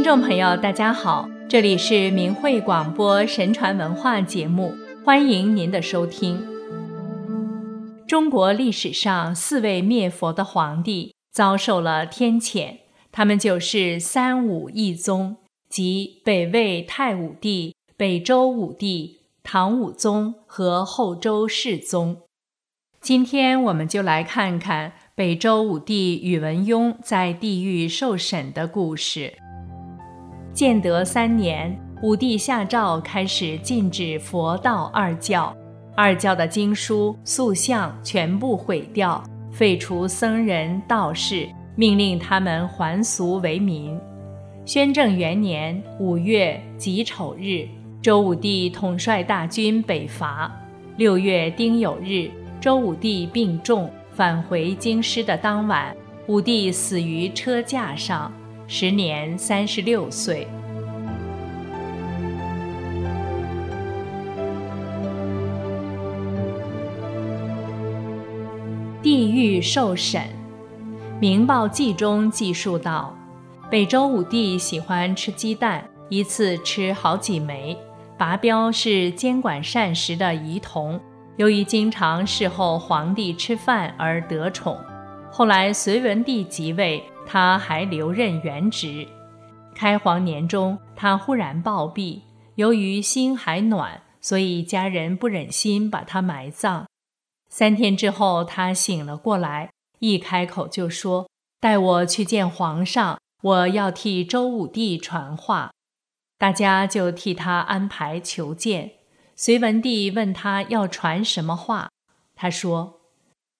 听众朋友，大家好，这里是明慧广播神传文化节目，欢迎您的收听。中国历史上四位灭佛的皇帝遭受了天谴，他们就是三武一宗，即北魏太武帝、北周武帝、唐武宗和后周世宗。今天我们就来看看北周武帝宇文邕在地狱受审的故事。建德三年，武帝下诏开始禁止佛道二教，二教的经书、塑像全部毁掉，废除僧人、道士，命令他们还俗为民。宣政元年五月己丑日，周武帝统帅大军北伐。六月丁酉日，周武帝病重，返回京师的当晚，武帝死于车架上。时年三十六岁。地狱受审，《明报记》中记述道：北周武帝喜欢吃鸡蛋，一次吃好几枚。拔标是监管膳食的仪同，由于经常侍候皇帝吃饭而得宠。后来隋文帝即位。他还留任原职。开皇年中，他忽然暴毙，由于心还暖，所以家人不忍心把他埋葬。三天之后，他醒了过来，一开口就说：“带我去见皇上，我要替周武帝传话。”大家就替他安排求见。隋文帝问他要传什么话，他说：“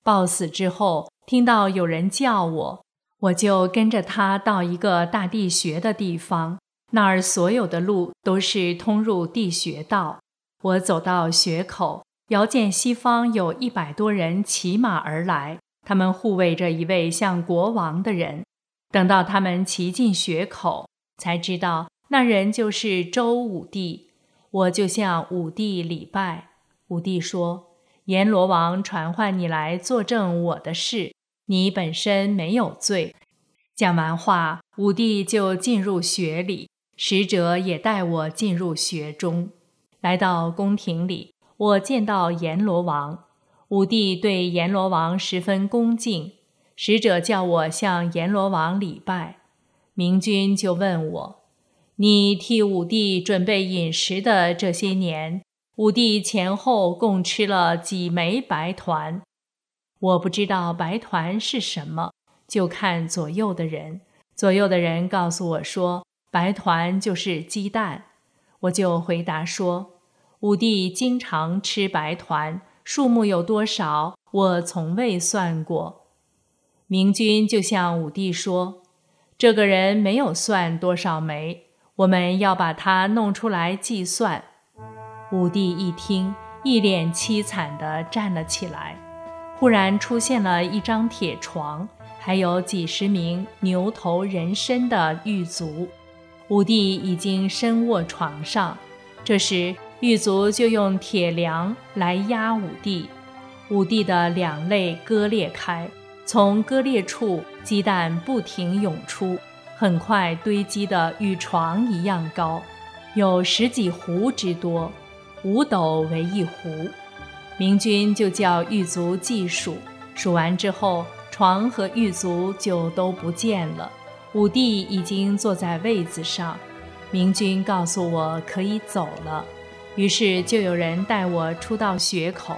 暴死之后，听到有人叫我。”我就跟着他到一个大地穴的地方，那儿所有的路都是通入地穴道。我走到穴口，遥见西方有一百多人骑马而来，他们护卫着一位像国王的人。等到他们骑进穴口，才知道那人就是周武帝。我就向武帝礼拜。武帝说：“阎罗王传唤你来作证我的事。”你本身没有罪。讲完话，武帝就进入穴里，使者也带我进入穴中。来到宫廷里，我见到阎罗王。武帝对阎罗王十分恭敬，使者叫我向阎罗王礼拜。明君就问我：“你替武帝准备饮食的这些年，武帝前后共吃了几枚白团？”我不知道白团是什么，就看左右的人。左右的人告诉我说，白团就是鸡蛋。我就回答说，武帝经常吃白团，数目有多少，我从未算过。明君就向武帝说，这个人没有算多少枚，我们要把他弄出来计算。武帝一听，一脸凄惨地站了起来。忽然出现了一张铁床，还有几十名牛头人身的狱卒。武帝已经身卧床上，这时狱卒就用铁梁来压武帝。武帝的两肋割裂开，从割裂处鸡蛋不停涌出，很快堆积得与床一样高，有十几壶之多，五斗为一壶。明君就叫狱卒计数，数完之后，床和狱卒就都不见了。武帝已经坐在位子上，明君告诉我可以走了，于是就有人带我出到穴口。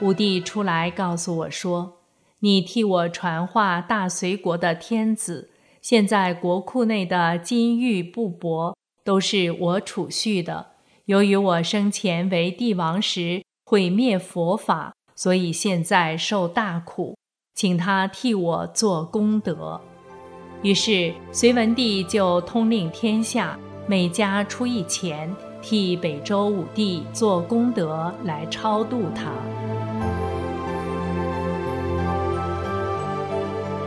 武帝出来告诉我说：“你替我传话，大隋国的天子，现在国库内的金玉布帛都是我储蓄的。由于我生前为帝王时。”毁灭佛法，所以现在受大苦，请他替我做功德。于是隋文帝就通令天下，每家出一钱，替北周武帝做功德来超度他。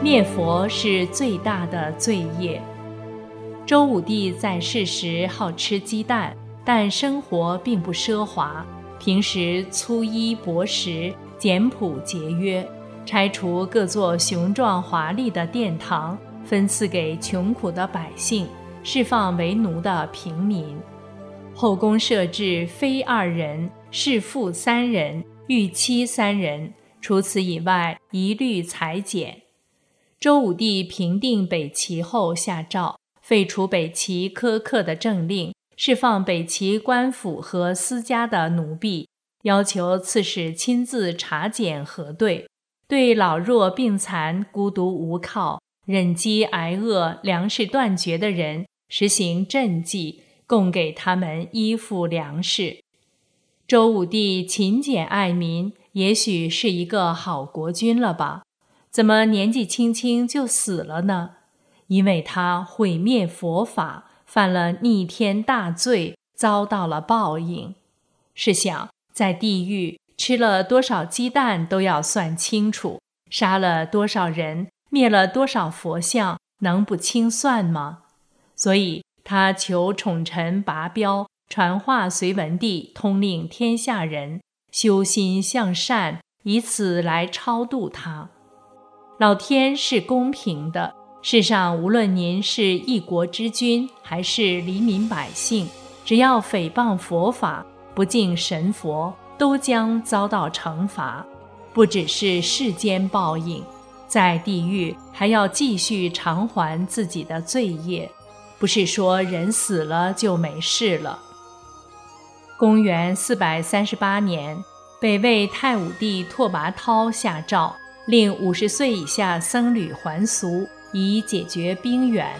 灭佛是最大的罪业。周武帝在世时好吃鸡蛋，但生活并不奢华。平时粗衣薄食，简朴节约，拆除各座雄壮华丽的殿堂，分赐给穷苦的百姓，释放为奴的平民。后宫设置妃二人，侍妇三人，御妻三人。除此以外，一律裁减。周武帝平定北齐后，下诏废除北齐苛刻的政令，释放北齐官府和私家的奴婢，要求刺史亲自查检核对，对老弱病残、孤独无靠、忍饥挨饿、粮食断绝的人实行赈济，供给他们衣服粮食。周武帝勤俭爱民。也许是一个好国君了吧？怎么年纪轻轻就死了呢？因为他毁灭佛法，犯了逆天大罪，遭到了报应。试想，在地狱吃了多少鸡蛋都要算清楚，杀了多少人，灭了多少佛像，能不清算吗？所以他求宠臣拔标，传话隋文帝，通令天下人。修心向善，以此来超度他。老天是公平的，世上无论您是一国之君，还是黎民百姓，只要诽谤佛法、不敬神佛，都将遭到惩罚。不只是世间报应，在地狱还要继续偿还自己的罪业。不是说人死了就没事了。公元四百三十八年，北魏太武帝拓跋焘下诏，令五十岁以下僧侣还俗，以解决兵源。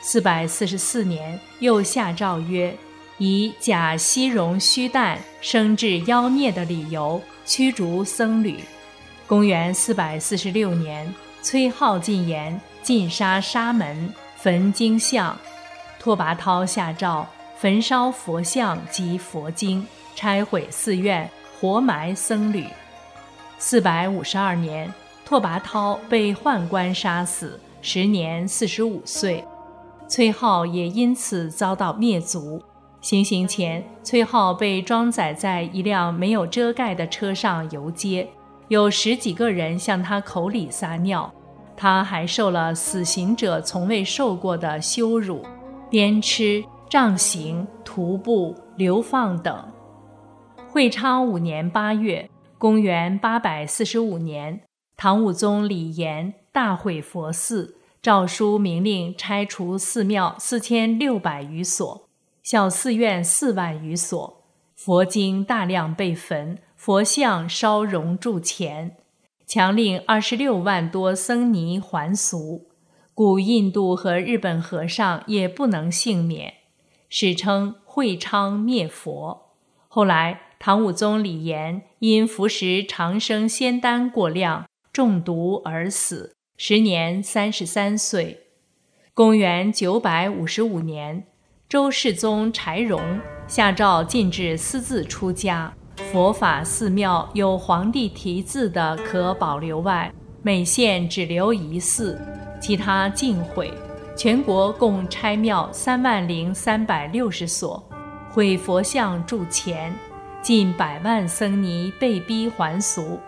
四百四十四年，又下诏曰：以假西戎虚诞生致妖孽的理由，驱逐僧侣。公元四百四十六年，崔浩进言，禁杀沙门，焚经像。拓跋焘下诏。焚烧佛像及佛经，拆毁寺院，活埋僧侣。四百五十二年，拓跋焘被宦官杀死，时年四十五岁。崔浩也因此遭到灭族。行刑前，崔浩被装载在一辆没有遮盖的车上游街，有十几个人向他口里撒尿，他还受了死刑者从未受过的羞辱，鞭笞。杖刑、徒步、流放等。会昌五年八月，公元八百四十五年，唐武宗李炎大毁佛寺，诏书明令拆除寺庙四千六百余所，小寺院四万余所，佛经大量被焚，佛像烧熔铸钱，强令二十六万多僧尼还俗，古印度和日本和尚也不能幸免。史称会昌灭佛。后来，唐武宗李炎因服食长生仙丹过量，中毒而死，时年三十三岁。公元九百五十五年，周世宗柴荣下诏禁止私自出家，佛法寺庙有皇帝题字的可保留外，每县只留一寺，其他尽毁。全国共拆庙三万零三百六十所，毁佛像铸钱，近百万僧尼被逼还俗。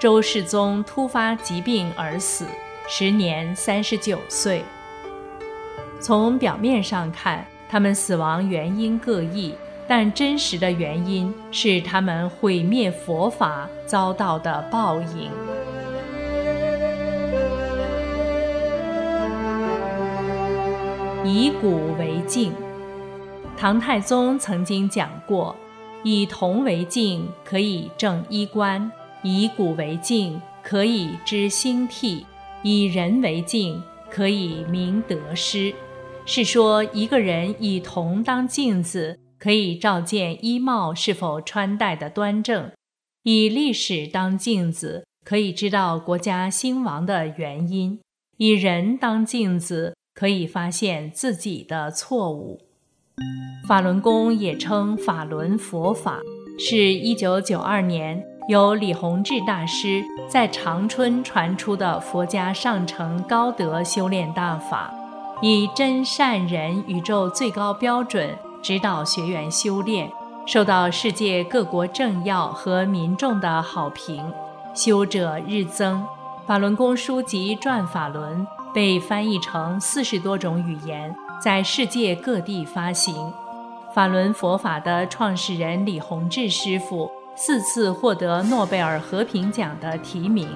周世宗突发疾病而死，时年三十九岁。从表面上看，他们死亡原因各异，但真实的原因是他们毁灭佛法遭到的报应。以古为镜，唐太宗曾经讲过：以铜为镜，可以正衣冠；以古为镜，可以知兴替；以人为镜，可以明得失。是说，一个人以铜当镜子，可以照见衣帽是否穿戴的端正；以历史当镜子，可以知道国家兴亡的原因；以人当镜子。可以发现自己的错误。法轮功也称法轮佛法，是一九九二年由李洪志大师在长春传出的佛家上乘高德修炼大法，以真善人宇宙最高标准指导学员修炼，受到世界各国政要和民众的好评，修者日增。法轮功书籍《转法轮》。被翻译成四十多种语言，在世界各地发行。法轮佛法的创始人李洪志师傅四次获得诺贝尔和平奖的提名。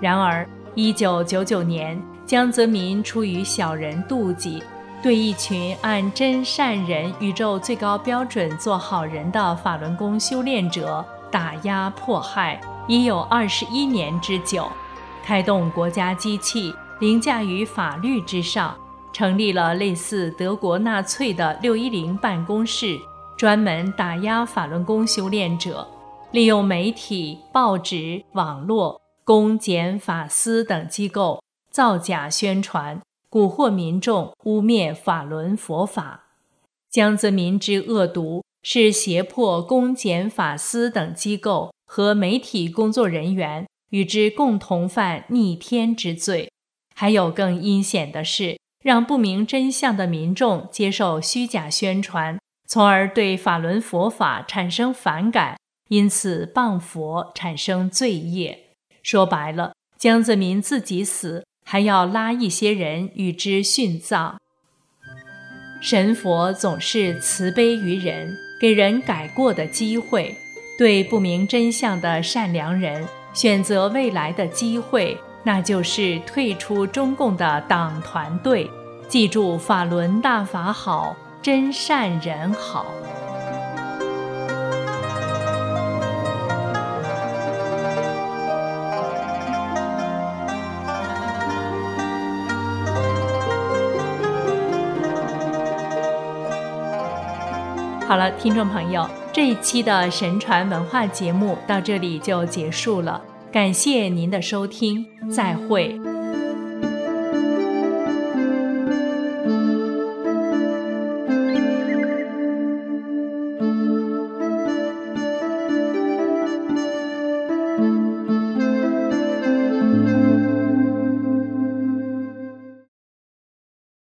然而，一九九九年，江泽民出于小人妒忌，对一群按真善人宇宙最高标准做好人的法轮功修炼者打压迫害，已有二十一年之久，开动国家机器，凌驾于法律之上。成立了类似德国纳粹的六一零办公室，专门打压法轮功修炼者，利用媒体、报纸、网络、公检法司等机构造假宣传，蛊惑民众，污蔑法轮佛法。江泽民之恶毒，是胁迫公检法司等机构和媒体工作人员与之共同犯逆天之罪。还有更阴险的是。让不明真相的民众接受虚假宣传，从而对法轮佛法产生反感，因此谤佛产生罪业。说白了，江泽民自己死，还要拉一些人与之殉葬。神佛总是慈悲于人，给人改过的机会，对不明真相的善良人选择未来的机会。那就是退出中共的党团队，记住法轮大法好，真善人好。好了，听众朋友，这一期的神传文化节目到这里就结束了。感谢您的收听，再会。